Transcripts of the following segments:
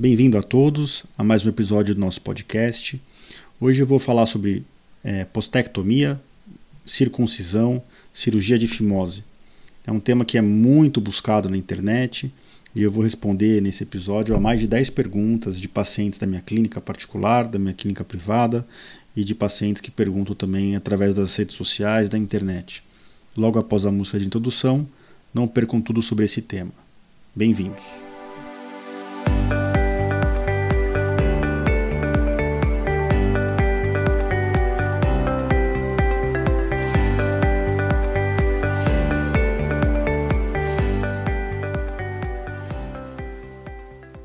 Bem-vindo a todos a mais um episódio do nosso podcast. Hoje eu vou falar sobre é, postectomia, circuncisão, cirurgia de fimose. É um tema que é muito buscado na internet e eu vou responder nesse episódio a mais de 10 perguntas de pacientes da minha clínica particular, da minha clínica privada e de pacientes que perguntam também através das redes sociais, da internet. Logo após a música de introdução, não percam tudo sobre esse tema. Bem-vindos!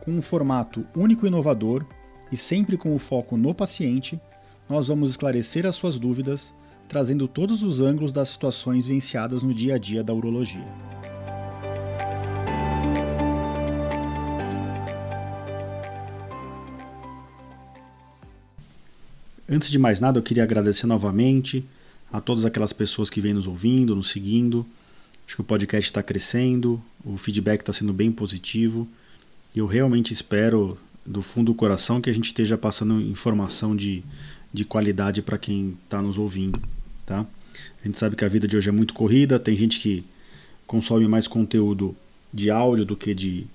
com um formato único e inovador e sempre com o foco no paciente, nós vamos esclarecer as suas dúvidas, trazendo todos os ângulos das situações vivenciadas no dia a dia da urologia. Antes de mais nada, eu queria agradecer novamente a todas aquelas pessoas que vêm nos ouvindo, nos seguindo. Acho que o podcast está crescendo, o feedback está sendo bem positivo. Eu realmente espero, do fundo do coração, que a gente esteja passando informação de, de qualidade para quem está nos ouvindo. Tá? A gente sabe que a vida de hoje é muito corrida, tem gente que consome mais conteúdo de áudio do que de,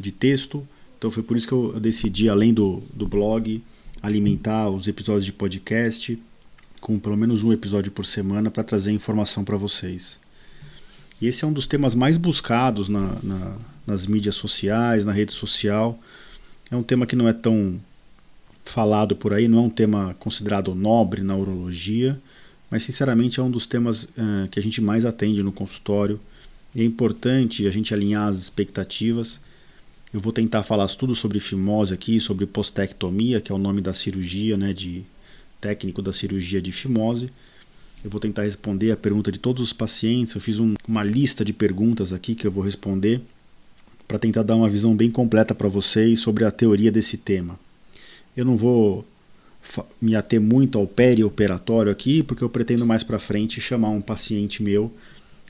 de texto. Então foi por isso que eu decidi, além do, do blog, alimentar os episódios de podcast com pelo menos um episódio por semana para trazer informação para vocês. E esse é um dos temas mais buscados na, na, nas mídias sociais, na rede social. É um tema que não é tão falado por aí, não é um tema considerado nobre na urologia, mas sinceramente é um dos temas uh, que a gente mais atende no consultório. E é importante a gente alinhar as expectativas. Eu vou tentar falar tudo sobre fimose aqui, sobre postectomia, que é o nome da cirurgia, né, de técnico da cirurgia de fimose eu vou tentar responder a pergunta de todos os pacientes. Eu fiz um, uma lista de perguntas aqui que eu vou responder para tentar dar uma visão bem completa para vocês sobre a teoria desse tema. Eu não vou me ater muito ao perioperatório aqui, porque eu pretendo mais para frente chamar um paciente meu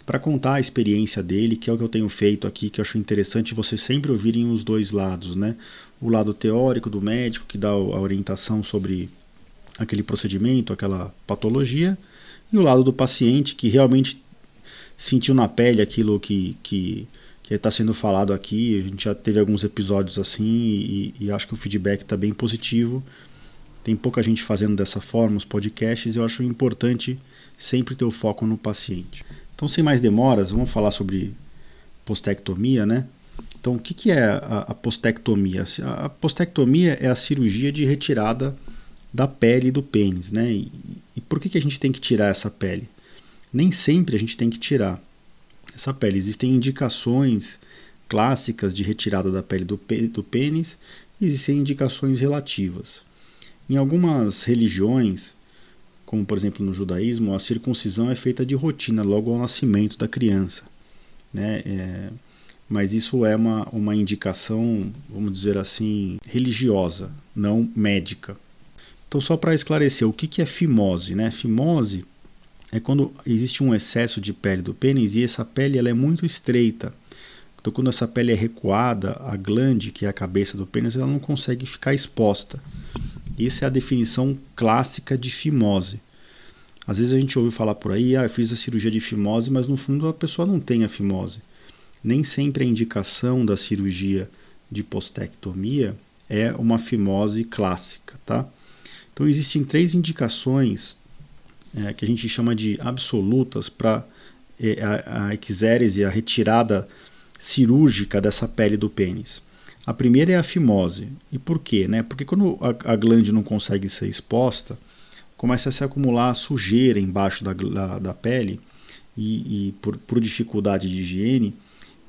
para contar a experiência dele, que é o que eu tenho feito aqui, que eu acho interessante vocês sempre ouvirem os dois lados, né? O lado teórico do médico, que dá a orientação sobre aquele procedimento, aquela patologia, e o lado do paciente que realmente sentiu na pele aquilo que que está sendo falado aqui. A gente já teve alguns episódios assim e, e acho que o feedback está bem positivo. Tem pouca gente fazendo dessa forma os podcasts e eu acho importante sempre ter o foco no paciente. Então, sem mais demoras, vamos falar sobre postectomia, né? Então, o que, que é a, a postectomia? A postectomia é a cirurgia de retirada da pele do pênis, né? E, e por que, que a gente tem que tirar essa pele? Nem sempre a gente tem que tirar essa pele. Existem indicações clássicas de retirada da pele do, do pênis e existem indicações relativas. Em algumas religiões, como por exemplo no judaísmo, a circuncisão é feita de rotina logo ao nascimento da criança. Né? É, mas isso é uma, uma indicação, vamos dizer assim, religiosa, não médica. Então, só para esclarecer, o que, que é fimose? Né? Fimose é quando existe um excesso de pele do pênis e essa pele ela é muito estreita. Então, quando essa pele é recuada, a glande, que é a cabeça do pênis, ela não consegue ficar exposta. Isso é a definição clássica de fimose. Às vezes a gente ouve falar por aí, ah, eu fiz a cirurgia de fimose, mas no fundo a pessoa não tem a fimose. Nem sempre a indicação da cirurgia de postectomia é uma fimose clássica, tá? Então, existem três indicações é, que a gente chama de absolutas para é, a, a exérese, a retirada cirúrgica dessa pele do pênis. A primeira é a fimose. E por quê? Né? Porque quando a, a glande não consegue ser exposta, começa a se acumular sujeira embaixo da, da, da pele e, e por, por, dificuldade de higiene,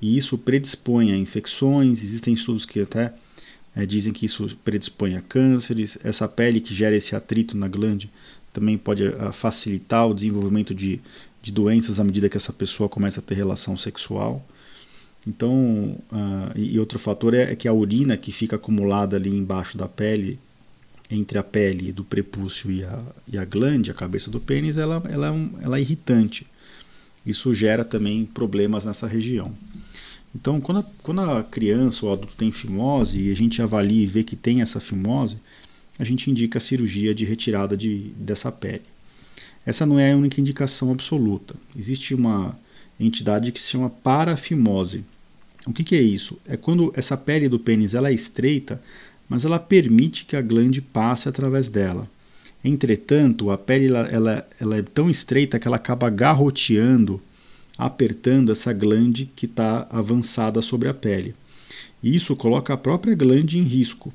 e isso predispõe a infecções. Existem estudos que até É, dizem que isso predispõe a cânceres. Essa pele que gera esse atrito na glande também pode uh, facilitar o desenvolvimento de, de doenças à medida que essa pessoa começa a ter relação sexual. Então, uh, e outro fator é, é, que a urina que fica acumulada ali embaixo da pele, entre a pele do prepúcio e a, e a glande, a cabeça do pênis, ela, ela, é um, ela é irritante. Isso gera também problemas nessa região. Então, quando a, quando a criança ou adulto tem fimose e a gente avalia e vê que tem essa fimose, a gente indica a cirurgia de retirada de, dessa pele. Essa não é a única indicação absoluta. Existe uma entidade que se chama parafimose. O que, que é isso? É quando essa pele do pênis ela é estreita, mas ela permite que a glande passe através dela. Entretanto, a pele ela, ela, ela é tão estreita que ela acaba garroteando apertando essa glande que está avançada sobre a pele. Isso coloca a própria glande em risco.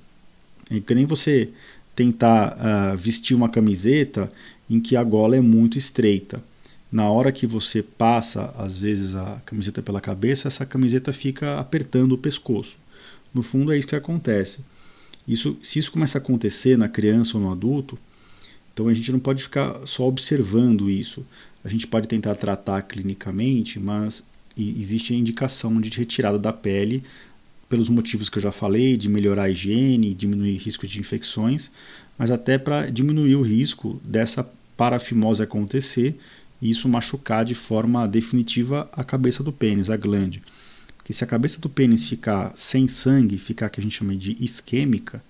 É que nem você tentar uh, vestir uma camiseta em que a gola é muito estreita. Na hora que você passa, às vezes, a camiseta pela cabeça, essa camiseta fica apertando o pescoço. No fundo, é isso que acontece. Isso, se isso começa a acontecer na criança ou no adulto, então a gente não pode ficar só observando isso. A gente pode tentar tratar clinicamente, mas existe a indicação de retirada da pele pelos motivos que eu já falei, de melhorar a higiene, diminuir risco de infecções, mas até para diminuir o risco dessa parafimose acontecer e isso machucar de forma definitiva a cabeça do pênis, a glande. Porque se a cabeça do pênis ficar sem sangue, ficar que a gente chama de isquêmica,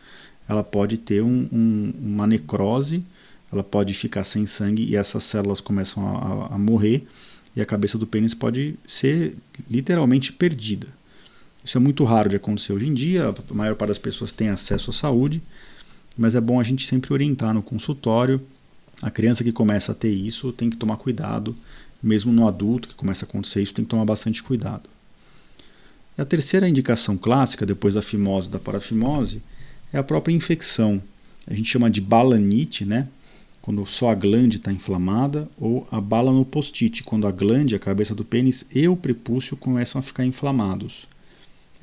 ela pode ter um, um, uma necrose ela pode ficar sem sangue e essas células começam a, a, a morrer e a cabeça do pênis pode ser literalmente perdida. Isso é muito raro de acontecer hoje em dia, a maior parte das pessoas tem acesso à saúde, mas é bom a gente sempre orientar no consultório. A criança que começa a ter isso tem que tomar cuidado, mesmo no adulto que começa a acontecer isso, tem que tomar bastante cuidado. A terceira indicação clássica, depois da fimose e da parafimose, é a própria infecção. A gente chama de balanite, né? quando só a glande está inflamada, ou a bala no post-it, quando a glande, a cabeça do pênis e o prepúcio começam a ficar inflamados.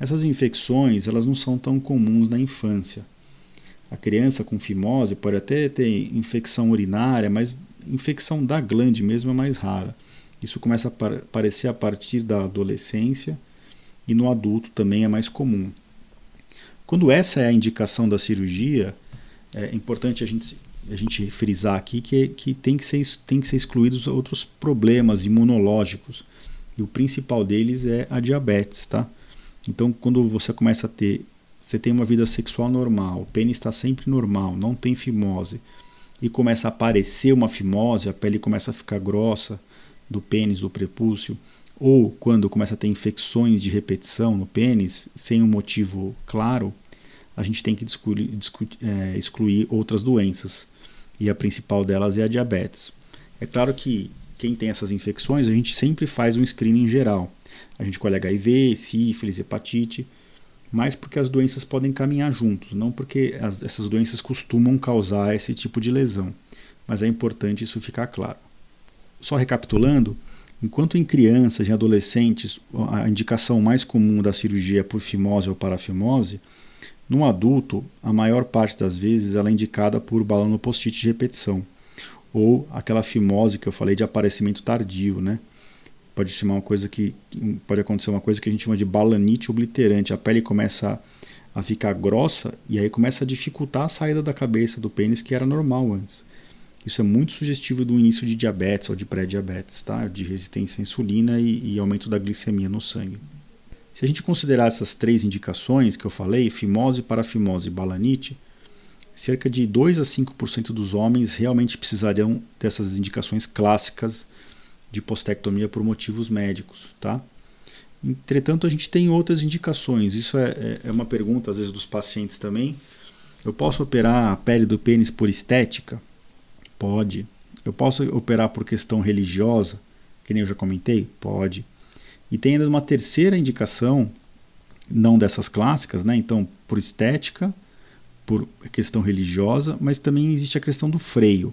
Essas infecções elas não são tão comuns na infância. A criança com fimose pode até ter infecção urinária, mas infecção da glande mesmo é mais rara. Isso começa a aparecer a partir da adolescência e no adulto também é mais comum. Quando essa é a indicação da cirurgia, é importante a gente a gente frisar aqui que, que tem, que ser, tem que ser excluídos outros problemas imunológicos. E o principal deles é a diabetes, tá? Então, quando você começa a ter, você tem uma vida sexual normal, o pênis está sempre normal, não tem fimose, e começa a aparecer uma fimose, a pele começa a ficar grossa do pênis, do prepúcio, ou quando começa a ter infecções de repetição no pênis, sem um motivo claro, a gente tem que excluir, é, excluir outras doenças e a principal delas é a diabetes. É claro que quem tem essas infecções, a gente sempre faz um screening geral. A gente colhe HIV, sífilis, hepatite, mas porque as doenças podem caminhar juntos, não porque as, essas doenças costumam causar esse tipo de lesão. Mas é importante isso ficar claro. Só recapitulando, enquanto em crianças e adolescentes a indicação mais comum da cirurgia é por fimose ou parafimose, no adulto, a maior parte das vezes ela é indicada por balão post-it de repetição, ou aquela fimose que eu falei de aparecimento tardio, né? Pode chamar uma coisa que pode acontecer uma coisa que a gente chama de balanite obliterante. A pele começa a, ficar grossa e aí começa a dificultar a saída da cabeça do pênis que era normal antes. Isso é muito sugestivo do início de diabetes ou de pré-diabetes, tá? De resistência à insulina e, e aumento da glicemia no sangue. Se a gente considerar essas três indicações que eu falei, fimose, parafimose e balanite, cerca de 2 a 5% dos homens realmente precisariam dessas indicações clássicas de postectomia por motivos médicos, tá? Entretanto, a gente tem outras indicações. Isso é, é, é uma pergunta, às vezes, dos pacientes também. Eu posso operar a pele do pênis por estética? Pode. Eu posso operar por questão religiosa? Que nem eu já comentei? Pode. E tem ainda uma terceira indicação, não dessas clássicas, né? então por estética, por questão religiosa, mas também existe a questão do freio.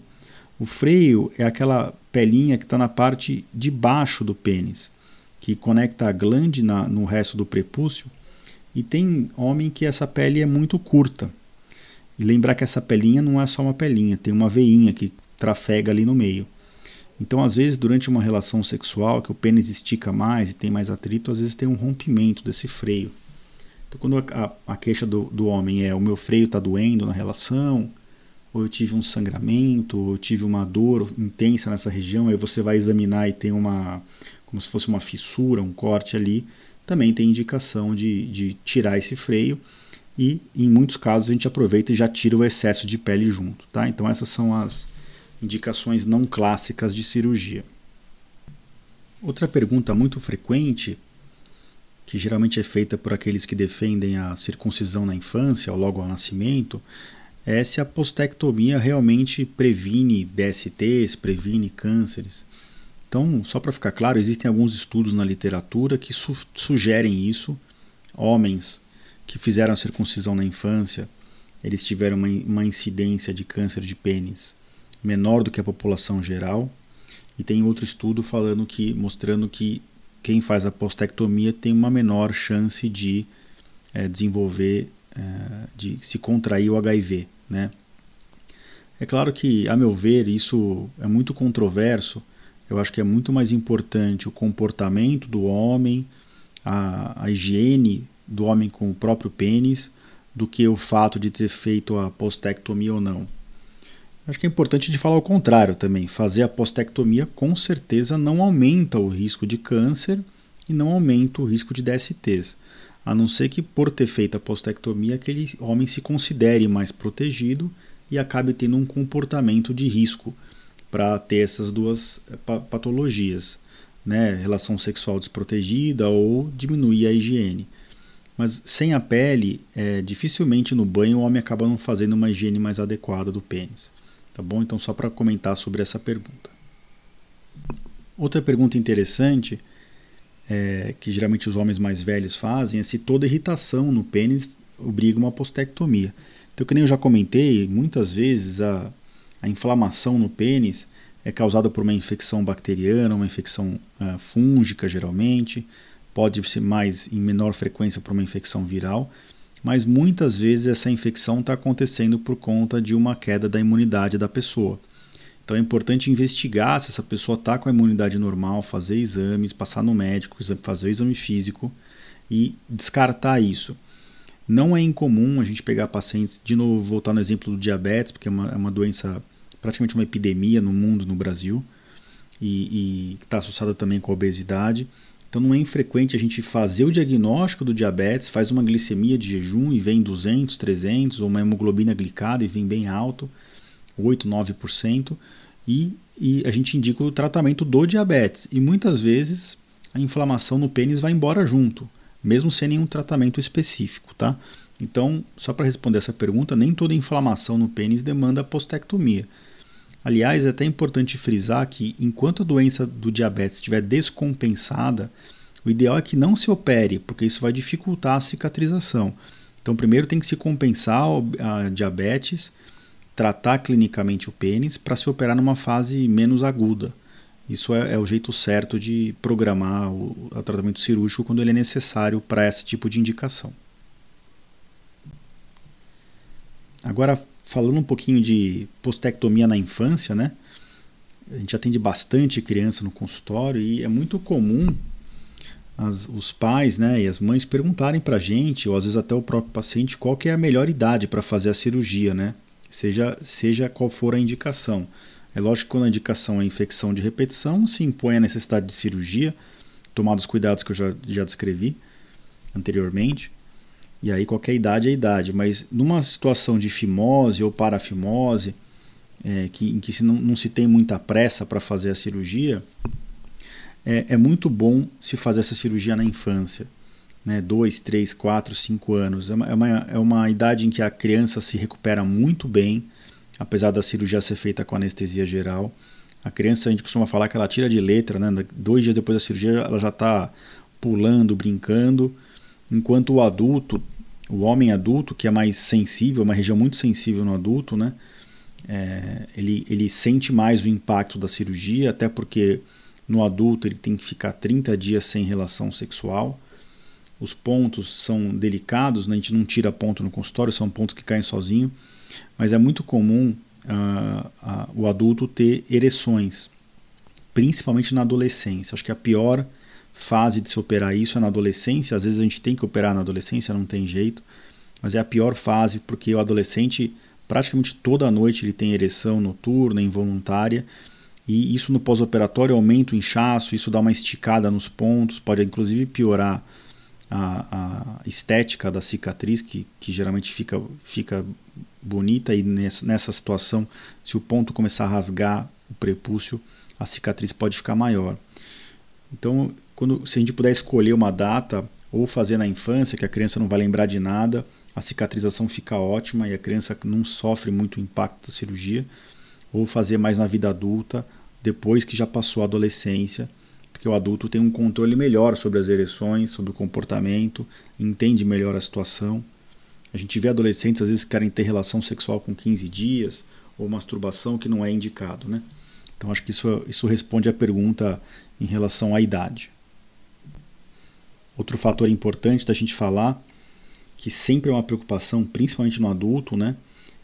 O freio é aquela pelinha que está na parte de baixo do pênis, que conecta a glande na, no resto do prepúcio, E tem homem que essa pele é muito curta. E lembrar que essa pelinha não é só uma pelinha, tem uma veinha que trafega ali no meio. Então, às vezes, durante uma relação sexual, que o pênis estica mais e tem mais atrito, às vezes tem um rompimento desse freio. Então, quando a, a, a queixa do, do homem é o meu freio está doendo na relação, ou eu tive um sangramento, ou eu tive uma dor intensa nessa região, aí você vai examinar e tem uma, como se fosse uma fissura, um corte ali, também tem indicação de, de tirar esse freio e em muitos casos a gente aproveita e já tira o excesso de pele junto, tá? Então essas são as indicações não clássicas de cirurgia. Outra pergunta muito frequente, que geralmente é feita por aqueles que defendem a circuncisão na infância ou logo ao nascimento, é se a postectomia realmente previne DSTs, previne cânceres. Então, só para ficar claro, existem alguns estudos na literatura que su sugerem isso. Homens que fizeram a circuncisão na infância, eles tiveram uma, uma incidência de câncer de pênis menor do que a população geral. E tem outro estudo falando que mostrando que quem faz a postectomia tem uma menor chance de é, desenvolver, é, de se contrair o HIV, né? É claro que, a meu ver, isso é muito controverso. Eu acho que é muito mais importante o comportamento do homem, a, a higiene do homem com o próprio pênis, do que o fato de ter feito a postectomia ou não. Acho que é importante de falar o contrário também. Fazer a postectomia com certeza não aumenta o risco de câncer e não aumenta o risco de DSTs. A não ser que por ter feito a postectomia aquele homem se considere mais protegido e acabe tendo um comportamento de risco para ter essas duas eh, patologias, né? relação sexual desprotegida ou diminuir a higiene. Mas sem a pele, é, dificilmente no banho o homem acaba não fazendo uma higiene mais adequada do pênis. Tá bom? Então, só para comentar sobre essa pergunta. Outra pergunta interessante, é, que geralmente os homens mais velhos fazem, é se toda irritação no pênis obriga uma postectomia. Então, que nem eu já comentei, muitas vezes a, a inflamação no pênis é causada por uma infecção bacteriana, uma infecção uh, fúngica, geralmente, pode ser mais em menor frequência por uma infecção viral, mas muitas vezes essa infecção está acontecendo por conta de uma queda da imunidade da pessoa. Então é importante investigar se essa pessoa está com a imunidade normal, fazer exames, passar no médico, fazer o exame físico e descartar isso. Não é incomum a gente pegar pacientes, de novo, voltar no exemplo do diabetes, porque é uma, é uma doença, praticamente uma epidemia no mundo, no Brasil, e está associada também com a obesidade. Então não é infrequente a gente fazer o diagnóstico do diabetes, faz uma glicemia de jejum e vem 200, 300, ou uma hemoglobina glicada e vem bem alto, 8, 9%, e, e a gente indica o tratamento do diabetes. E muitas vezes a inflamação no pênis vai embora junto, mesmo sem nenhum tratamento específico, tá? Então, só para responder essa pergunta, nem toda inflamação no pênis demanda postectomia. Aliás, é até importante frisar que enquanto a doença do diabetes estiver descompensada, o ideal é que não se opere, porque isso vai dificultar a cicatrização. Então, primeiro tem que se compensar a diabetes, tratar clinicamente o pênis para se operar numa fase menos aguda. Isso é, é o jeito certo de programar o, o tratamento cirúrgico quando ele é necessário para esse tipo de indicação. Agora, falando um pouquinho de postectomia na infância, né? A gente atende bastante criança no consultório e é muito comum as, os pais né, e as mães perguntarem para a gente, ou às vezes até o próprio paciente, qual que é a melhor idade para fazer a cirurgia, né? Seja, seja qual for a indicação. É lógico que quando a indicação é infecção de repetição, se impõe a necessidade de cirurgia, tomar os cuidados que eu já, já descrevi anteriormente. E aí qualquer idade é idade, mas numa situação de fimose ou parafimose, é, que, em que se não, não se tem muita pressa para fazer a cirurgia, é, é, muito bom se fazer essa cirurgia na infância. Né, 2, 3, 4, 5 anos. É uma, é, uma, é uma idade em que a criança se recupera muito bem, apesar da cirurgia ser feita com anestesia geral. A criança, a gente costuma falar que ela tira de letra, né? dois dias depois da cirurgia ela já está pulando, brincando, enquanto o adulto o homem adulto, que é mais sensível, uma região muito sensível no adulto, né? É, ele, ele sente mais o impacto da cirurgia, até porque no adulto ele tem que ficar 30 dias sem relação sexual. os pontos são delicados, né? a gente não tira ponto no consultório, são pontos que caem sozinho, mas é muito comum uh, o adulto ter ereções, principalmente na adolescência. Acho que a pior fase de se operar isso é na adolescência. Às vezes a gente tem que operar na adolescência, não tem jeito, mas é a pior fase porque o adolescente praticamente toda noite ele tem ereção noturna, involuntária, e isso no pós-operatório aumenta o inchaço, isso dá uma esticada nos pontos, pode inclusive piorar a, a estética da cicatriz, que, que geralmente fica, fica bonita, e nessa, nessa situação, se o ponto começar a rasgar o prepúcio, a cicatriz pode ficar maior. Então, quando, se a gente puder escolher uma data, ou fazer na infância, que a criança não vai lembrar de nada, a cicatrização fica ótima e a criança não sofre muito impacto da cirurgia, ou fazer mais na vida adulta, depois que já passou a adolescência, porque o adulto tem um controle melhor sobre as ereções, sobre o comportamento, entende melhor a situação. A gente vê adolescentes às vezes que querem ter relação sexual com 15 dias, ou masturbação que não é indicado, né? Então acho que isso, isso responde à pergunta em relação à idade. Outro fator importante da gente falar, que sempre é uma preocupação, principalmente no adulto, né,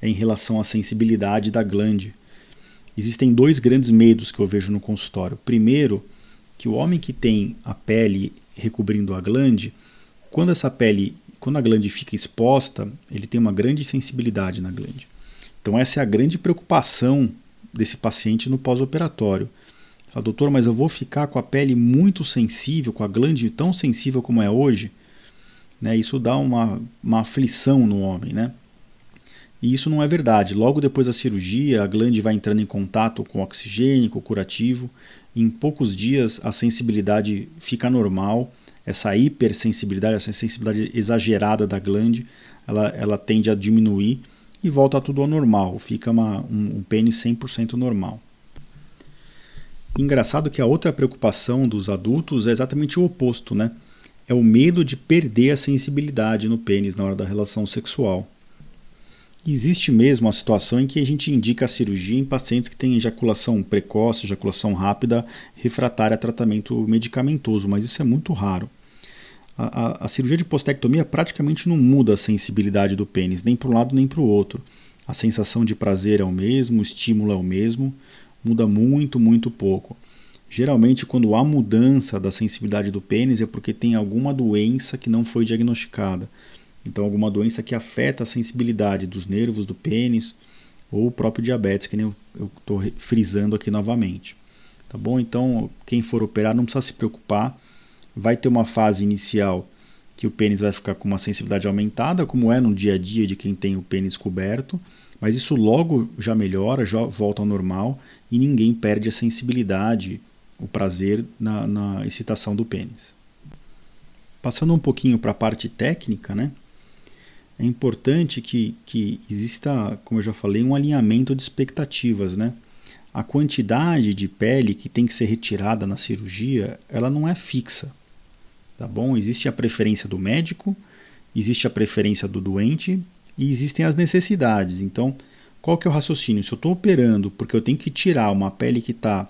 é em relação à sensibilidade da glande. Existem dois grandes medos que eu vejo no consultório. Primeiro, que o homem que tem a pele recobrindo a glande, quando essa pele, quando a glande fica exposta, ele tem uma grande sensibilidade na glande. Então essa é a grande preocupação desse paciente no pós-operatório. Fala, doutor, mas eu vou ficar com a pele muito sensível, com a glande tão sensível como é hoje? Né? Isso dá uma, uma aflição no homem, né? E isso não é verdade. Logo depois da cirurgia, a glande vai entrando em contato com oxigênio, com o curativo. Em poucos dias, a sensibilidade fica normal. Essa hipersensibilidade, essa sensibilidade exagerada da glande, ela, ela tende a diminuir e volta tudo ao normal. Fica uma, um, um pênis 100% normal. Engraçado que a outra preocupação dos adultos é exatamente o oposto, né? É o medo de perder a sensibilidade no pênis na hora da relação sexual. Existe mesmo a situação em que a gente indica a cirurgia em pacientes que têm ejaculação precoce, ejaculação rápida, refratária a tratamento medicamentoso, mas isso é muito raro. A, a, a cirurgia de postectomia praticamente não muda a sensibilidade do pênis, nem para um lado nem para o outro. A sensação de prazer é o mesmo, o estímulo é o mesmo, muda muito, muito pouco. Geralmente, quando há mudança da sensibilidade do pênis, é porque tem alguma doença que não foi diagnosticada. Então, alguma doença que afeta a sensibilidade dos nervos do pênis ou o próprio diabetes, que nem eu estou frisando aqui novamente. Tá bom? Então, quem for operar não precisa se preocupar. Vai ter uma fase inicial que o pênis vai ficar com uma sensibilidade aumentada, como é no dia a dia de quem tem o pênis coberto, mas isso logo já melhora, já volta ao normal e ninguém perde a sensibilidade, o prazer na, na excitação do pênis. Passando um pouquinho para a parte técnica, né? É importante que, que exista, como eu já falei, um alinhamento de expectativas, né? A quantidade de pele que tem que ser retirada na cirurgia, ela não é fixa, tá bom? Existe a preferência do médico, existe a preferência do doente e existem as necessidades. Então, qual que é o raciocínio? Se eu estou operando porque eu tenho que tirar uma pele que está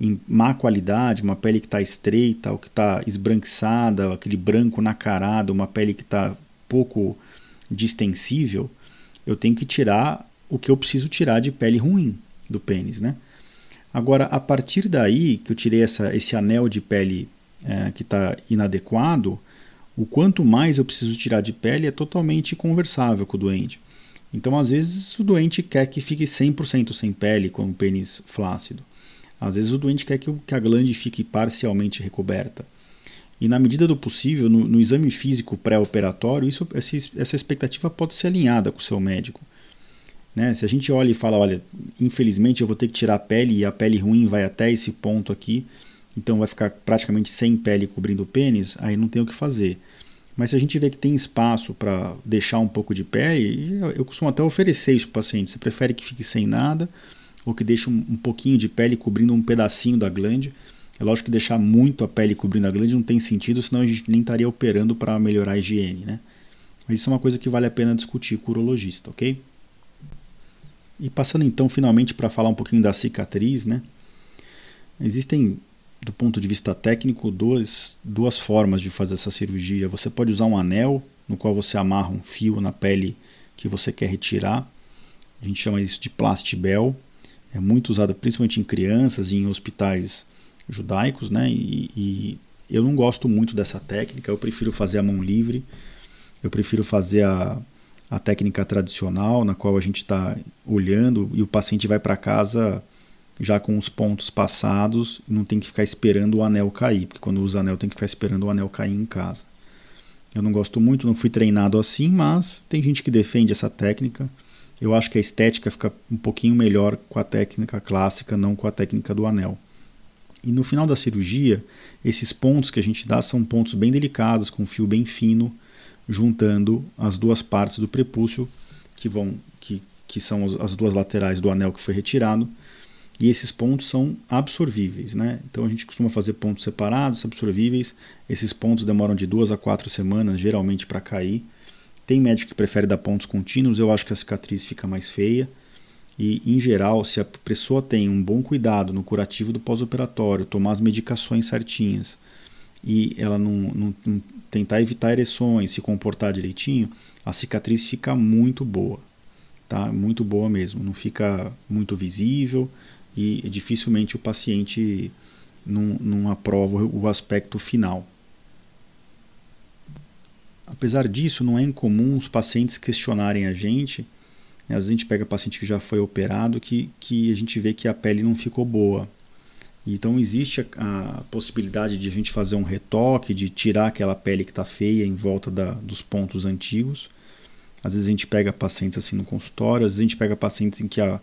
em má qualidade, uma pele que está estreita, ou que está esbranquiçada, aquele branco nacarado, uma pele que está pouco distensível, eu tenho que tirar o que eu preciso tirar de pele ruim do pênis, né? Agora, a partir daí que eu tirei essa, esse anel de pele é, que está inadequado, o quanto mais eu preciso tirar de pele é totalmente conversável com o doente. Então, às vezes, o doente quer que fique 100% sem pele, com o pênis flácido. Às vezes, o doente quer que, a glande fique parcialmente recoberta. E, na medida do possível, no, no exame físico pré-operatório, essa, essa expectativa pode ser alinhada com o seu médico. Né? Se a gente olha e fala, olha, infelizmente eu vou ter que tirar a pele e a pele ruim vai até esse ponto aqui, então vai ficar praticamente sem pele cobrindo o pênis, aí não tem o que fazer. Mas se a gente vê que tem espaço para deixar um pouco de pele, eu costumo até oferecer isso para o paciente. Você prefere que fique sem nada ou que deixe um, um pouquinho de pele cobrindo um pedacinho da glande? É lógico que deixar muito a pele cobrindo a glande não tem sentido, senão a gente nem estaria operando para melhorar a higiene, né? Mas isso é uma coisa que vale a pena discutir com o urologista, ok? E passando então finalmente para falar um pouquinho da cicatriz, né? Existem do ponto de vista técnico, duas, duas formas de fazer essa cirurgia. Você pode usar um anel, no qual você amarra um fio na pele que você quer retirar. A gente chama isso de plastibel. É muito usado principalmente em crianças e em hospitais judaicos, né? E, e eu não gosto muito dessa técnica. Eu prefiro fazer a mão livre. Eu prefiro fazer a, a técnica tradicional, na qual a gente está olhando e o paciente vai para casa já com os pontos passados, não tem que ficar esperando o anel cair, porque quando usa anel tem que ficar esperando o anel cair em casa. Eu não gosto muito, não fui treinado assim, mas tem gente que defende essa técnica. Eu acho que a estética fica um pouquinho melhor com a técnica clássica, não com a técnica do anel. E no final da cirurgia, esses pontos que a gente dá são pontos bem delicados, com um fio bem fino, juntando as duas partes do prepúcio, que vão que, que são as duas laterais do anel que foi retirado, e esses pontos são absorvíveis. Né? Então a gente costuma fazer pontos separados, absorvíveis. Esses pontos demoram de duas a quatro semanas, geralmente, para cair. Tem médico que prefere dar pontos contínuos, eu acho que a cicatriz fica mais feia. E, em geral, se a pessoa tem um bom cuidado no curativo do pós-operatório, tomar as medicações certinhas e ela não, não, não tentar evitar ereções, se comportar direitinho, a cicatriz fica muito boa. Tá? Muito boa mesmo. Não fica muito visível, e dificilmente o paciente não, não aprova o aspecto final. Apesar disso, não é incomum os pacientes questionarem a gente. Né? Às vezes a gente pega paciente que já foi operado que, que a gente vê que a pele não ficou boa. Então existe a, a possibilidade de a gente fazer um retoque, de tirar aquela pele que está feia em volta da, dos pontos antigos. Às vezes a gente pega pacientes assim no consultório, às vezes a gente pega pacientes em que a,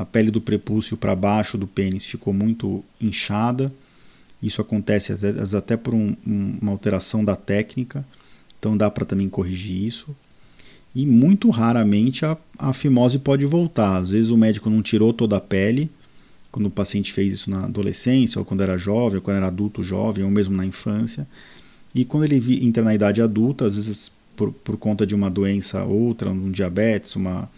a pele do prepúcio para baixo do pênis ficou muito inchada. Isso acontece às vezes até por um, um, uma alteração da técnica, então dá para também corrigir isso. E muito raramente a, a fimose pode voltar. Às vezes o médico não tirou toda a pele, quando o paciente fez isso na adolescência, ou quando era jovem, ou quando era adulto jovem, ou mesmo na infância. E quando ele entra na idade adulta, às vezes por, por conta de uma doença outra, um diabetes, uma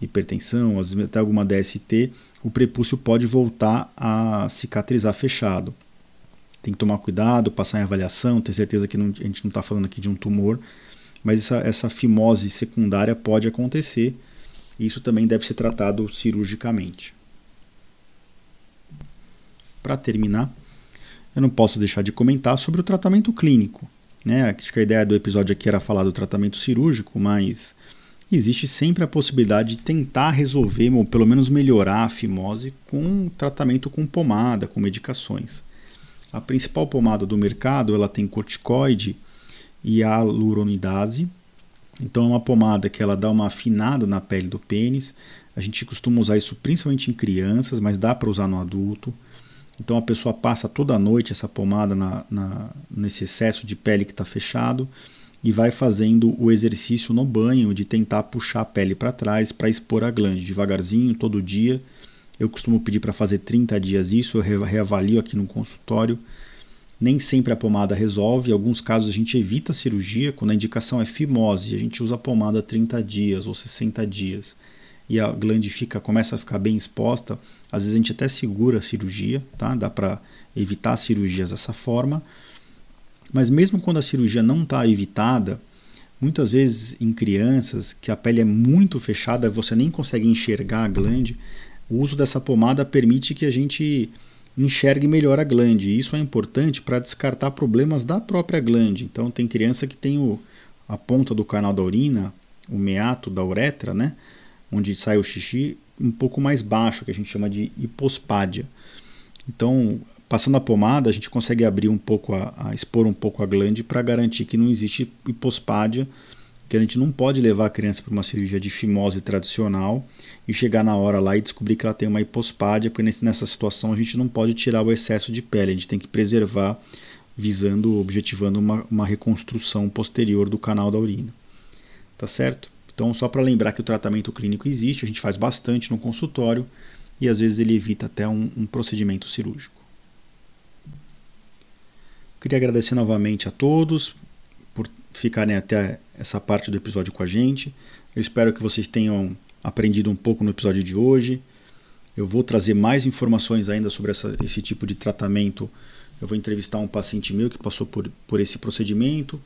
hipertensão, até alguma DST, o prepúcio pode voltar a cicatrizar fechado. Tem que tomar cuidado, passar em avaliação, ter certeza que não, a gente não está falando aqui de um tumor, mas essa, essa fimose secundária pode acontecer. E isso também deve ser tratado cirurgicamente. Para terminar, eu não posso deixar de comentar sobre o tratamento clínico. Né? Acho que a ideia do episódio aqui era falar do tratamento cirúrgico, mas existe sempre a possibilidade de tentar resolver, ou pelo menos melhorar a fimose com tratamento com pomada, com medicações. A principal pomada do mercado ela tem corticoide e a luronidase. Então é uma pomada que ela dá uma afinada na pele do pênis. A gente costuma usar isso principalmente em crianças, mas dá para usar no adulto. Então a pessoa passa toda a noite essa pomada na, na nesse excesso de pele que está fechado e vai fazendo o exercício no banho de tentar puxar a pele para trás para expor a glande devagarzinho, todo dia. Eu costumo pedir para fazer 30 dias isso, eu reavalio aqui no consultório. Nem sempre a pomada resolve, em alguns casos a gente evita a cirurgia, quando a indicação é fimose, a gente usa a pomada 30 dias ou 60 dias e a glande fica, começa a ficar bem exposta, às vezes a gente até segura a cirurgia, tá? dá para evitar cirurgias dessa forma, mas mesmo quando a cirurgia não está evitada, muitas vezes em crianças que a pele é muito fechada, você nem consegue enxergar a glande, o uso dessa pomada permite que a gente enxergue melhor a glande. E isso é importante para descartar problemas da própria glande. Então tem criança que tem o, a ponta do canal da urina, o meato da uretra, né, onde sai o xixi, um pouco mais baixo, que a gente chama de hipospádia. Então, Passando a pomada, a gente consegue abrir um pouco, a, a expor um pouco a glande para garantir que não existe hipospádia, que a gente não pode levar a criança para uma cirurgia de fimose tradicional e chegar na hora lá e descobrir que ela tem uma hipospádia, porque nessa situação a gente não pode tirar o excesso de pele, a gente tem que preservar, visando, objetivando uma, uma reconstrução posterior do canal da urina. Tá certo? Então, só para lembrar que o tratamento clínico existe, a gente faz bastante no consultório e às vezes ele evita até um, um procedimento cirúrgico. Queria agradecer novamente a todos por ficarem até essa parte do episódio com a gente. Eu espero que vocês tenham aprendido um pouco no episódio de hoje. Eu vou trazer mais informações ainda sobre essa, esse tipo de tratamento eu vou entrevistar um paciente meu que passou por, por esse procedimento.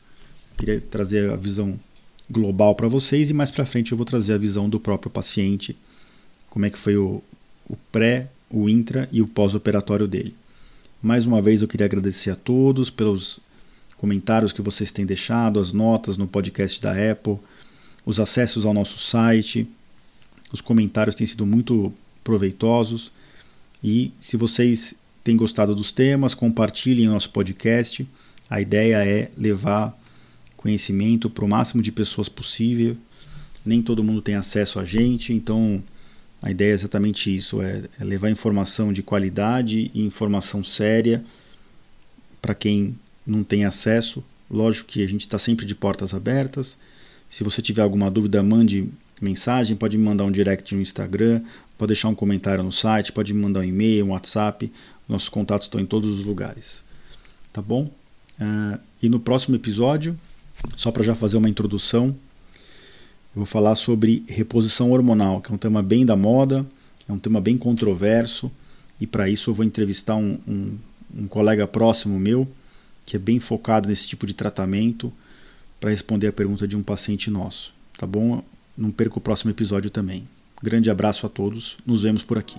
Queria trazer a visão global para vocês e mais para frente eu vou trazer a visão do próprio paciente, como é que foi o, o pré, o intra e o pós-operatório dele. Mais uma vez eu queria agradecer a todos pelos comentários que vocês têm deixado, as notas no podcast da Apple, os acessos ao nosso site. Os comentários têm sido muito proveitosos. E se vocês têm gostado dos temas, compartilhem nosso podcast. A ideia é levar conhecimento para o máximo de pessoas possível. Nem todo mundo tem acesso a gente, então a ideia é exatamente isso: é, é levar informação de qualidade e informação séria para quem não tem acesso. Lógico que a gente está sempre de portas abertas. Se você tiver alguma dúvida, mande mensagem, pode me mandar um direct no Instagram, pode deixar um comentário no site, pode me mandar um e-mail, um WhatsApp. Nossos contatos estão em todos os lugares. Tá bom? Uh, e no próximo episódio, só para já fazer uma introdução, eu vou falar sobre reposição hormonal, que é um tema bem da moda, é um tema bem controverso, e para isso eu vou entrevistar um, um, um colega próximo meu, que é bem focado nesse tipo de tratamento, para responder a pergunta de um paciente nosso. Tá bom? Não perca o próximo episódio também. Grande abraço a todos, nos vemos por aqui.